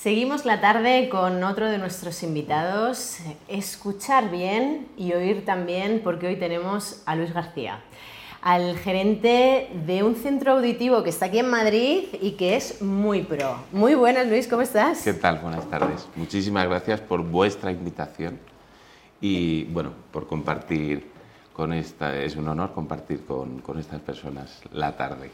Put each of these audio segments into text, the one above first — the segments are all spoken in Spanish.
Seguimos la tarde con otro de nuestros invitados. Escuchar bien y oír también, porque hoy tenemos a Luis García, al gerente de un centro auditivo que está aquí en Madrid y que es muy pro. Muy buenas, Luis, ¿cómo estás? ¿Qué tal? Buenas tardes. Muchísimas gracias por vuestra invitación y, bueno, por compartir con esta, es un honor compartir con, con estas personas la tarde.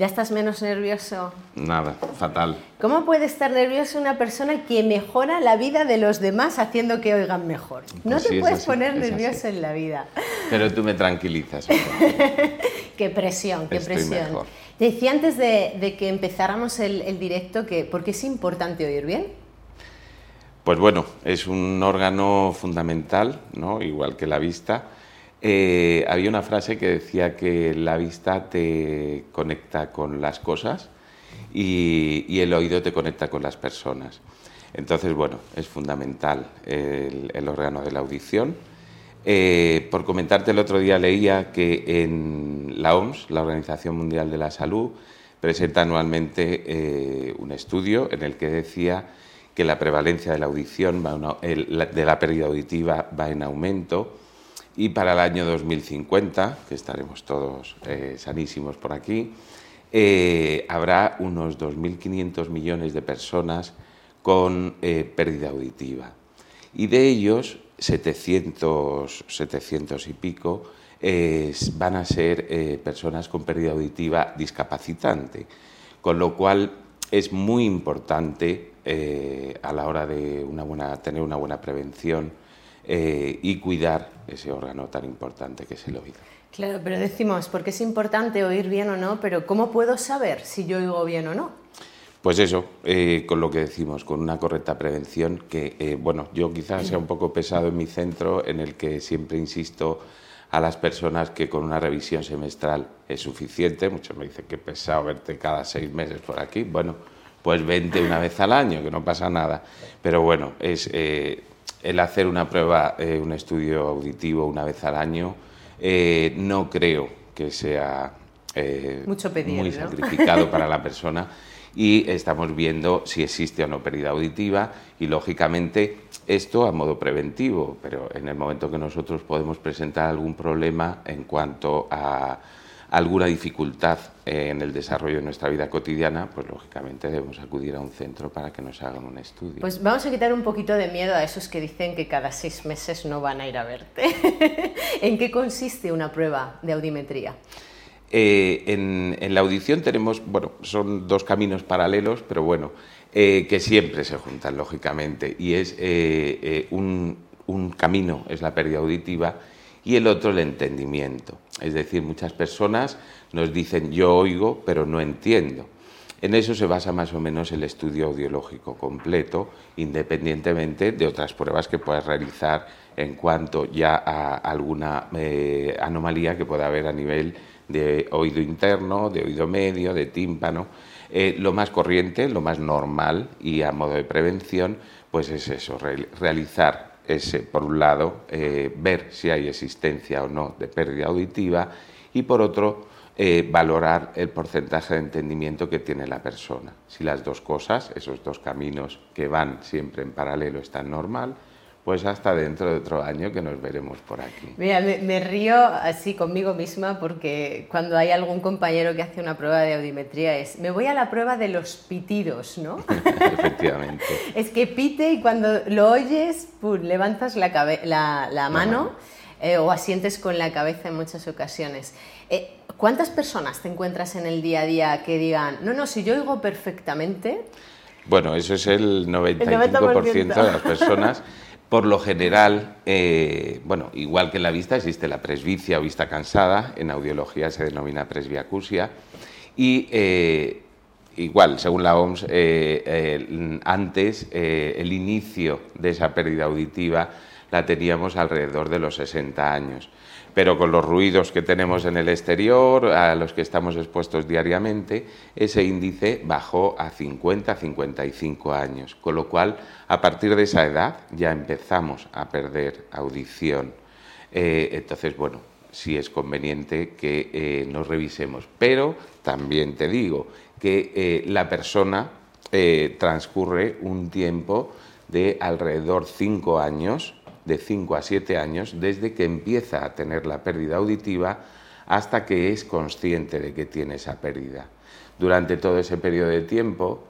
¿Ya estás menos nervioso? Nada, fatal. ¿Cómo puede estar nervioso una persona que mejora la vida de los demás haciendo que oigan mejor? no Pues te sí, es puedes así, poner nervioso así. en la vida. Pero tú me tranquilizas. qué presión, qué Estoy presión. mejor. Te decía antes de, de que empezáramos el, el directo que porque es importante oír bien. Pues bueno, es un órgano fundamental, ¿no? igual que la vista. Eh, había una frase que decía que la vista te conecta con las cosas y, el oído te conecta con las personas. Entonces, bueno, es fundamental el, órgano de la audición. Eh, por comentarte, el otro día leía que en la OMS, la Organización Mundial de la Salud, presenta anualmente eh, un estudio en el que decía que la prevalencia de la audición, de la pérdida auditiva, va en aumento y para el año 2050, que estaremos todos eh, sanísimos por aquí, eh, habrá unos 2.500 millones de personas con eh, pérdida auditiva. Y de ellos, 700, 700 y pico van a ser personas con pérdida auditiva discapacitante. Con lo cual es muy importante a la hora de tener una buena prevención eh, y cuidar ese órgano tan importante que es el oído. Claro, pero decimos, porque es importante oír bien o no, pero ¿cómo puedo saber si yo oigo bien o no? Pues eso, eh, con lo que decimos, con una correcta prevención, que, eh, bueno, yo quizás sea un poco pesado en mi centro, en el que siempre insisto a las personas que con una revisión semestral es suficiente. Muchos me dicen que pesado verte cada seis meses por aquí. Bueno, pues vente una vez al año, que no pasa nada. Pero bueno, es eh, el hacer una prueba, eh, un estudio auditivo una vez al año, eh, no creo que sea eh, Mucho pedir, muy ¿no? sacrificado para la persona y estamos viendo si existe o no pérdida auditiva y lógicamente esto a modo preventivo, pero en el momento que nosotros podemos presentar algún problema en cuanto a alguna dificultad en el desarrollo de nuestra vida cotidiana, pues lógicamente debemos acudir a un centro para que nos hagan un estudio. Pues vamos a quitar un poquito de miedo a esos que dicen que cada seis meses no van a ir a verte. ¿En qué consiste una prueba de audiometría? Eh, en, en la audición tenemos, bueno, son dos caminos paralelos, pero bueno, eh, que siempre se juntan, lógicamente, y es eh, eh, un, un camino es la pérdida auditiva y el otro el entendimiento. Es decir, muchas personas nos dicen yo oigo, pero no entiendo. En eso se basa más o menos el estudio audiológico completo, independientemente de otras pruebas que puedas realizar en cuanto ya a alguna eh, anomalía que pueda haber a nivel de oído interno, de oído medio, de tímpano. Eh, lo más corriente, lo más normal y a modo de prevención, pues es eso, re- realizar ese, por un lado, eh, ver si hay existencia o no de pérdida auditiva y por otro, eh, valorar el porcentaje de entendimiento que tiene la persona. Si las dos cosas, esos dos caminos que van siempre en paralelo, están normal, pues hasta dentro de otro año que nos veremos por aquí. Mira, me, me río así conmigo misma porque cuando hay algún compañero que hace una prueba de audiometría es, me voy a la prueba de los pitidos, ¿no? Efectivamente. es que pite y cuando lo oyes, pum, levantas la, la, la mano eh, o asientes con la cabeza en muchas ocasiones. Eh, ¿Cuántas personas te encuentras en el día a día que digan, no, no, si yo oigo perfectamente, Bueno, eso es el 95% de las personas. Por lo general, eh, bueno, igual que en la vista existe la presbicia o vista cansada, en audiología se denomina presbiacusia, y eh, igual, según la OMS, eh, antes el inicio de esa pérdida auditiva la teníamos alrededor de los 60 años. Pero con los ruidos que tenemos en el exterior, a los que estamos expuestos diariamente, ese índice bajó a 50-55 años. Con lo cual, a partir de esa edad ya empezamos a perder audición. Eh, entonces, bueno, sí es conveniente que eh, nos revisemos. Pero también te digo que eh, la persona transcurre un tiempo de alrededor 5 años, de 5 a 7 años, desde que empieza a tener la pérdida auditiva hasta que es consciente de que tiene esa pérdida. Durante todo ese periodo de tiempo,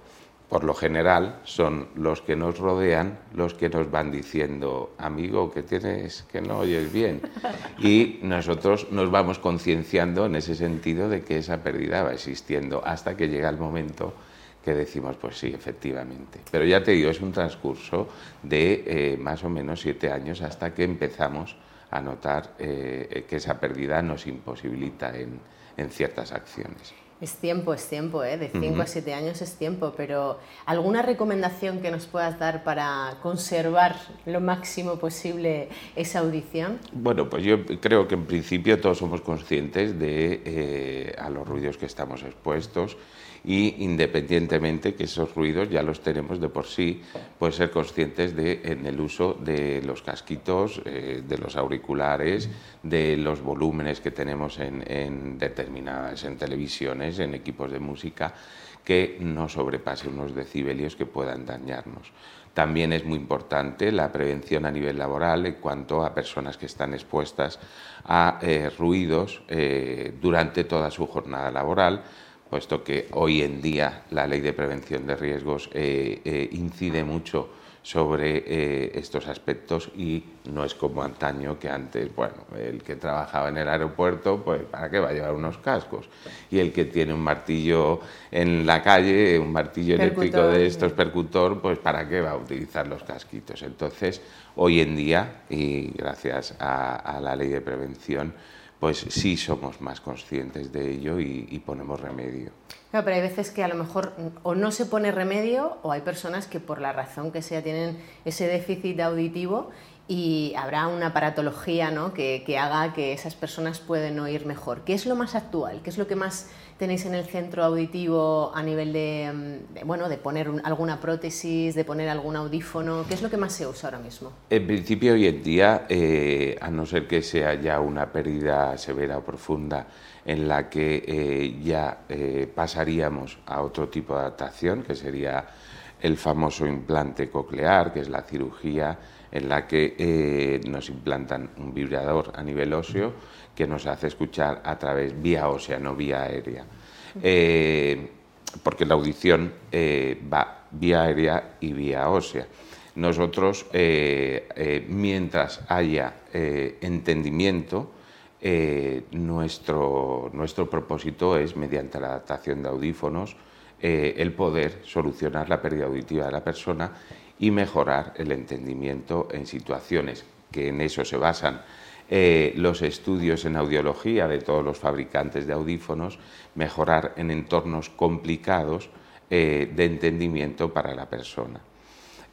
por lo general, son los que nos rodean los que nos van diciendo, amigo, que tienes que no oyes bien. Y nosotros nos vamos concienciando en ese sentido de que esa pérdida va existiendo hasta que llega el momento que decimos, pues sí, efectivamente. Pero ya te digo, es un transcurso de eh, más o menos siete años hasta que empezamos a notar eh, que esa pérdida nos imposibilita en, ciertas acciones. Es tiempo, es tiempo, ¿eh? de 5 a 7 años es tiempo, pero ¿alguna recomendación que nos puedas dar para conservar lo máximo posible esa audición? Bueno, pues yo creo que en principio todos somos conscientes de eh, a los ruidos que estamos expuestos y independientemente que esos ruidos ya los tenemos de por sí, pues ser conscientes de en el uso de los casquitos, eh, de los auriculares, de los volúmenes que tenemos en, determinadas, en televisiones, en equipos de música, que no sobrepase unos decibelios que puedan dañarnos. También es muy importante la prevención a nivel laboral en cuanto a personas que están expuestas a eh, ruidos eh, durante toda su jornada laboral, puesto que hoy en día la ley de prevención de riesgos eh, eh, incide mucho sobre eh, estos aspectos y no es como antaño que antes, bueno, el que trabajaba en el aeropuerto, pues ¿para qué va a llevar unos cascos? Y el que tiene un martillo en la calle, un martillo eléctrico de estos percutor, pues ¿para qué va a utilizar los casquitos? Entonces, hoy en día, y gracias a la ley de prevención, pues sí somos más conscientes de ello y, ponemos remedio. Pero hay veces que a lo mejor o no se pone remedio o hay personas que por la razón que sea tienen ese déficit auditivo y habrá una aparatología ¿no? que, que, haga que esas personas pueden oír mejor. ¿Qué es lo más actual? ¿Qué es lo que más tenéis en el centro auditivo a nivel de, mm, bueno, de poner alguna prótesis, de poner algún audífono? ¿Qué es lo que más se usa ahora mismo? En principio, hoy en día, eh, a no ser que sea ya una pérdida severa o profunda en la que eh, ya eh, pasaríamos a otro tipo de adaptación, que sería el famoso implante coclear, que es la cirugía en la que eh, nos implantan un vibrador a nivel óseo que nos hace escuchar a través vía ósea, no vía aérea. Eh, porque la audición eh, va vía aérea y vía ósea. Nosotros, mientras haya entendimiento, nuestro, nuestro propósito es, mediante la adaptación de audífonos, el poder solucionar la pérdida auditiva de la persona y mejorar el entendimiento en situaciones que en eso se basan eh, los estudios en audiología de todos los fabricantes de audífonos, mejorar en entornos complicados eh, de entendimiento para la persona.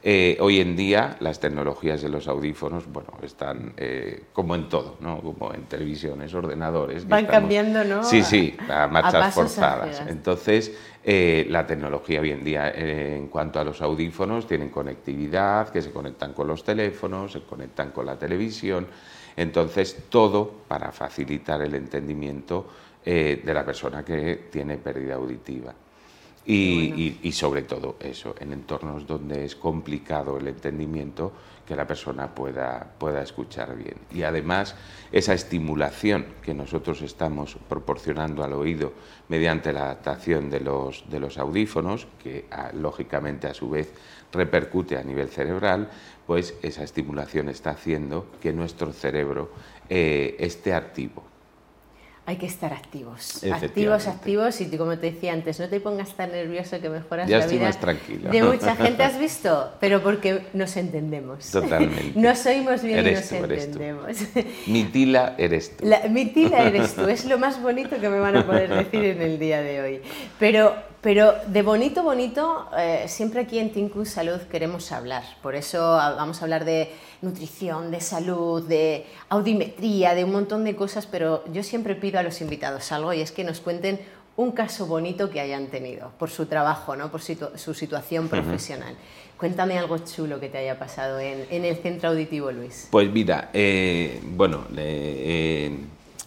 Eh, hoy en día las tecnologías de los audífonos, bueno, están eh, como en todo, ¿no? Como en televisiones, ordenadores. Van cambiando, ¿no? Sí, sí, a marchas forzadas. Entonces, eh, la tecnología hoy en día, en cuanto a los audífonos, tienen conectividad, que se conectan con los teléfonos, se conectan con la televisión. Entonces, todo para facilitar el entendimiento de la persona que tiene pérdida auditiva. Y, sobre todo eso, en entornos donde es complicado el entendimiento, que la persona pueda, pueda escuchar bien. Y además, esa estimulación que nosotros estamos proporcionando al oído mediante la adaptación de los, de los audífonos, que ah, lógicamente a su vez repercute a nivel cerebral, pues esa estimulación está haciendo que nuestro cerebro eh, esté activo hay que estar activos. Activos, activos y como te decía antes, no te pongas tan nervioso que mejoras ya la estoy vida más tranquilo. de mucha gente, ¿has visto? Pero porque nos entendemos. Totalmente. Nos oímos bien y nos entendemos. Mi tila eres tú. mi tila eres tú, es lo más bonito que me van a poder decir en el día de hoy. Pero pero de bonito, bonito, eh, siempre aquí en Tinku Salud queremos hablar. Por eso vamos a hablar de nutrición, de salud, de audimetría, de un montón de cosas, pero yo siempre pido a los invitados algo y es que nos cuenten un caso bonito que hayan tenido por su trabajo, ¿no? por su situación profesional. Cuéntame algo chulo que te haya pasado en, el centro auditivo, Luis. Pues mira, eh, bueno, eh,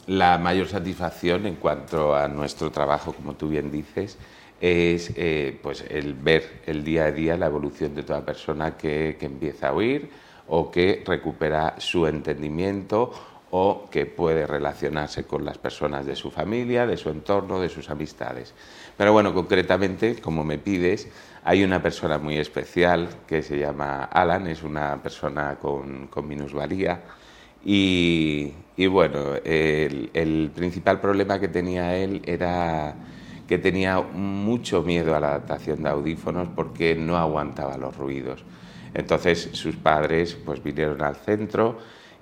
la mayor satisfacción en cuanto a nuestro trabajo, como tú bien dices, es eh, pues el ver el día a día la evolución de toda persona que, que empieza a oír o que recupera su entendimiento o que puede relacionarse con las personas de su familia, de su entorno, de sus amistades. Pero bueno, concretamente, como me pides, hay una persona muy especial que se llama Alan, es una persona con, minusvalía y, bueno, el, principal problema que tenía él era que tenía mucho miedo a la adaptación de audífonos porque no aguantaba los ruidos. Entonces sus padres pues vinieron al centro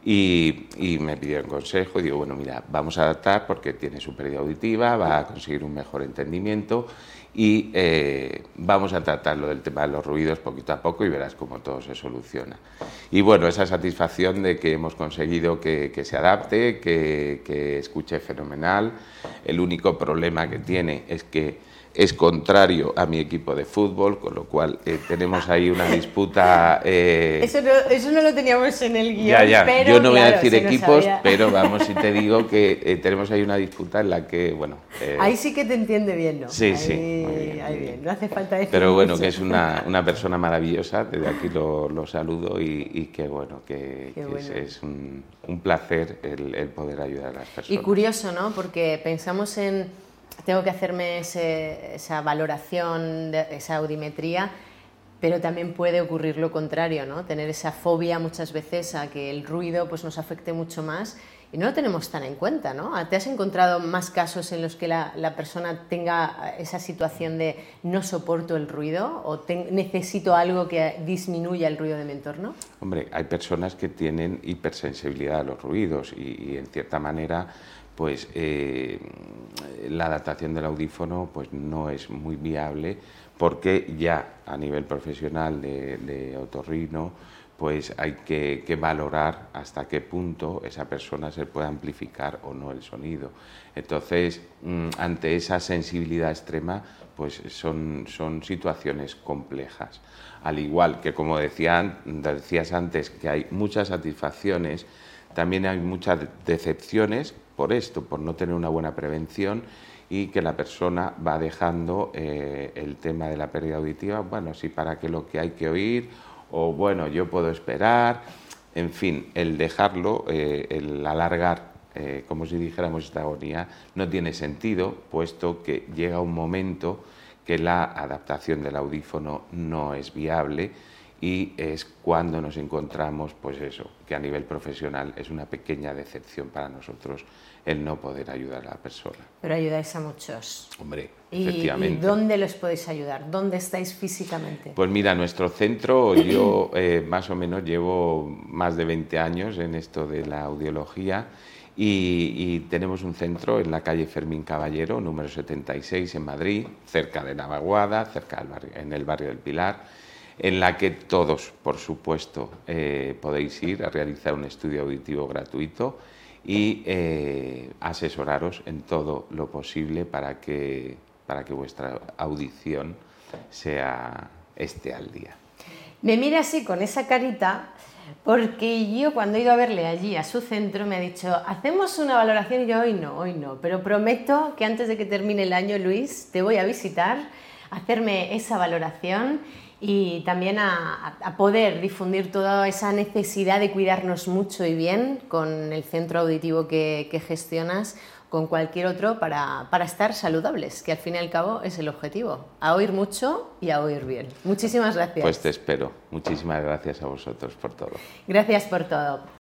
y, me pidieron consejo y digo, bueno, mira, vamos a adaptar porque tiene su pérdida auditiva, va a conseguir un mejor entendimiento y eh, vamos a tratarlo del tema de los ruidos poquito a poco y verás cómo todo se soluciona. Y bueno, esa satisfacción de que hemos conseguido que, se adapte, que escuche fenomenal. El único problema que tiene es que es contrario a mi equipo de fútbol, con lo cual eh, tenemos ahí una disputa. Eh, eso, no, eso, no, lo teníamos en el guion. Ya, ya. Yo no voy a decir equipos, pero vamos, si te digo que eh, tenemos ahí una disputa en la que, bueno. ahí sí que te entiende bien, ¿no? Sí, sí. bien, No hace falta decir Pero bueno, que es una, una, persona maravillosa, desde aquí lo, lo saludo y, que, bueno, que, es, un, un, placer el, el poder ayudar a las personas. Y curioso, ¿no? Porque pensamos en tengo que hacerme esa valoración, de, esa audiometría, pero también puede ocurrir lo contrario, ¿no? tener esa fobia muchas veces a que el ruido pues, nos afecte mucho más y no lo tenemos tan en cuenta. ¿no? ¿Te has encontrado más casos en los que la, persona tenga esa situación de no soporto el ruido o necesito algo que disminuya el ruido de mi entorno? Hombre, hay personas que tienen hipersensibilidad a los ruidos y, y en cierta manera pues eh, la adaptación del audífono pues no es muy viable porque ya a nivel profesional de, de otorrino pues hay que, valorar hasta qué punto esa persona se puede amplificar o no el sonido. Entonces, mm, ante esa sensibilidad extrema, pues son, son situaciones complejas. Al igual que, como decían, decías antes, que hay muchas satisfacciones, también hay muchas decepciones por esto, por no tener una buena prevención y que la persona va dejando eh, el tema de la pérdida auditiva, bueno, sí, para que lo que hay que oír, o bueno, yo puedo esperar, en fin, el dejarlo, eh, el alargar, eh, como si dijéramos esta agonía, no tiene sentido, puesto que llega un momento que la adaptación del audífono no es viable y es cuando nos encontramos, pues eso, que a nivel profesional es una pequeña decepción para nosotros el no poder ayudar a la persona. Pero ayudáis a muchos. Hombre, ¿Y, efectivamente. ¿Y dónde los podéis ayudar? ¿Dónde estáis físicamente? Pues mira, nuestro centro, yo eh, más o menos llevo más de 20 años en esto de la audiología y, tenemos un centro en la calle Fermín Caballero, número 76 en Madrid, cerca de Navaguada, cerca del barrio, en el barrio del Pilar en la que todos, por supuesto, eh, podéis ir a realizar un estudio auditivo gratuito y eh, asesoraros en todo lo posible para que, para que vuestra audición sea esté al día. Me mira así con esa carita porque yo cuando he ido a verle allí a su centro me ha dicho, hacemos una valoración y yo hoy no, hoy no, pero prometo que antes de que termine el año, Luis, te voy a visitar, hacerme esa valoración y también a, poder difundir toda esa necesidad de cuidarnos mucho y bien con el centro auditivo que, gestionas, con cualquier otro, para, para, estar saludables, que al fin y al cabo es el objetivo, a oír mucho y a oír bien. Muchísimas gracias. Pues te espero. Muchísimas gracias a vosotros por todo. Gracias por todo.